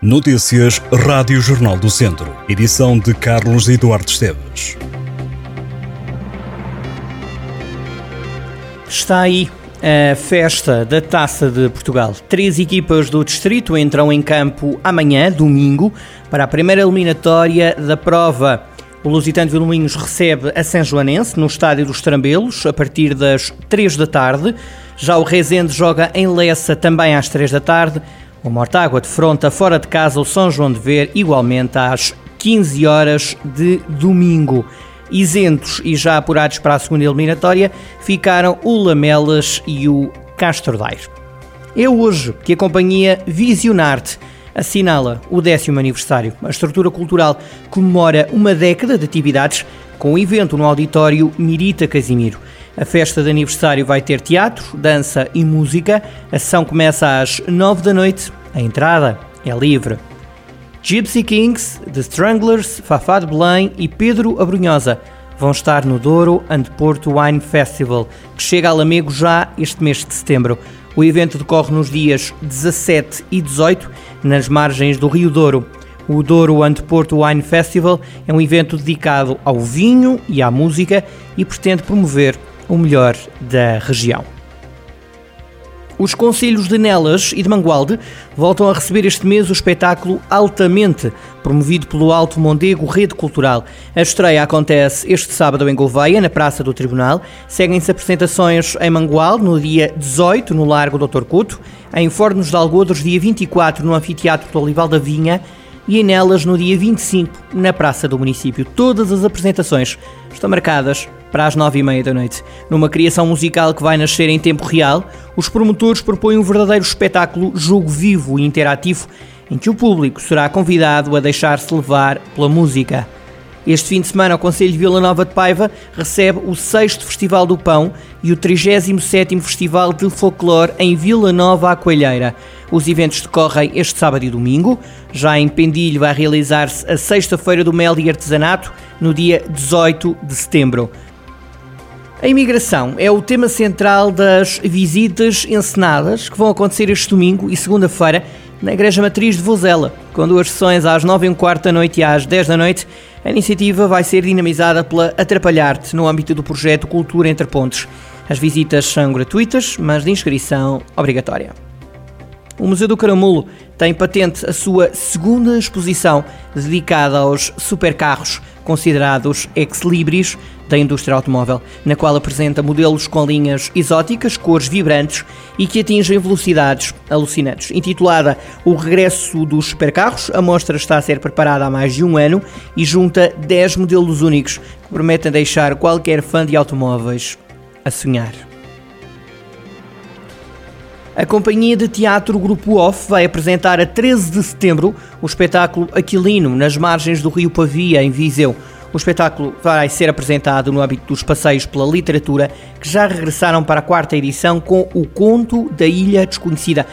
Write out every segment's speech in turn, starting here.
Notícias Rádio Jornal do Centro. Edição de Carlos Eduardo Esteves. Está aí a festa da Taça de Portugal. Três equipas do distrito entram em campo amanhã, domingo, para a primeira eliminatória da prova. O Lusitano de Vilmoinhos recebe a São Joanense no Estádio dos Trambelos a partir das 3 da tarde. Já o Rezende joga em Lessa também às 3 da tarde. O Mortágua defronta fora de casa o São João de Ver igualmente às 15 horas de domingo. Isentos e já apurados para a segunda eliminatória ficaram o Lamelas e o Castro Daire. É hoje que a companhia Visionarte assinala o décimo aniversário. A estrutura cultural comemora uma década de atividades com o evento no auditório Mirita Casimiro. A festa de aniversário vai ter teatro, dança e música. A sessão começa às nove da noite. A entrada é livre. Gypsy Kings, The Stranglers, Fafá de Belém e Pedro Abrunhosa vão estar no Douro and Porto Wine Festival, que chega a Lamego já este mês de setembro. O evento decorre nos dias 17 e 18, nas margens do Rio Douro. O Douro and Porto Wine Festival é um evento dedicado ao vinho e à música e pretende promover o melhor da região. Os Conselhos de Nelas e de Mangualde voltam a receber este mês o espetáculo Altamente, promovido pelo Alto Mondego Rede Cultural. A estreia acontece este sábado em Gouveia, na Praça do Tribunal. Seguem-se apresentações em Mangualde, no dia 18, no Largo Dr. Couto, em Fornos de Algodres, dia 24, no Anfiteatro do Olival da Vinha, e em Nelas, no dia 25, na Praça do Município. Todas as apresentações estão marcadas para as nove e meia da noite. Numa criação musical que vai nascer em tempo real, os promotores propõem um verdadeiro espetáculo jogo vivo e interativo em que o público será convidado a deixar-se levar pela música. Este fim de semana, o Conselho de Vila Nova de Paiva recebe o 6 Festival do Pão e o 37º Festival de Folclore em Vila Nova Coelheira. Os eventos decorrem este sábado e domingo. Já em Pendilho vai realizar-se a Sexta-feira do Mel e Artesanato, no dia 18 de setembro. A imigração é o tema central das visitas encenadas que vão acontecer este domingo e segunda-feira na Igreja Matriz de Vozela, com duas sessões às 9 e um quarto da noite e às 10 da noite. A iniciativa vai ser dinamizada pela Atrapalhar-te no âmbito do projeto Cultura Entre Pontes. As visitas são gratuitas, mas de inscrição obrigatória. O Museu do Caramulo tem patente a sua segunda exposição dedicada aos supercarros considerados ex-libris da indústria automóvel, na qual apresenta modelos com linhas exóticas, cores vibrantes e que atingem velocidades alucinantes. Intitulada O Regresso dos Supercarros, a mostra está a ser preparada há mais de um ano e junta 10 modelos únicos que prometem deixar qualquer fã de automóveis a sonhar. A companhia de teatro Grupo Off vai apresentar a 13 de setembro o espetáculo Aquilino, nas margens do rio Pavia, em Viseu. O espetáculo vai ser apresentado no âmbito dos passeios pela literatura, que já regressaram para a quarta edição com O Conto da Ilha Desconhecida,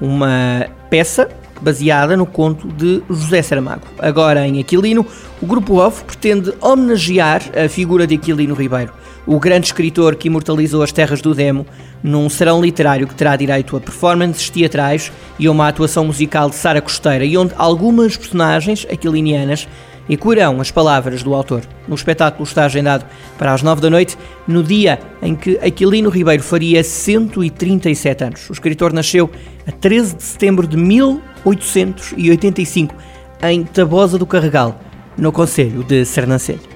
uma peça baseada no conto de José Saramago. Agora em Aquilino, o Grupo Off pretende homenagear a figura de Aquilino Ribeiro o grande escritor que imortalizou as terras do Demo, num serão literário que terá direito a performances teatrais e a uma atuação musical de Sara Costeira, e onde algumas personagens aquilinianas ecoarão as palavras do autor. O espetáculo está agendado para as nove da noite, no dia em que Aquilino Ribeiro faria 137 anos. O escritor nasceu a 13 de setembro de 1885 em Tabosa do Carregal, no Conselho de Sernancelho.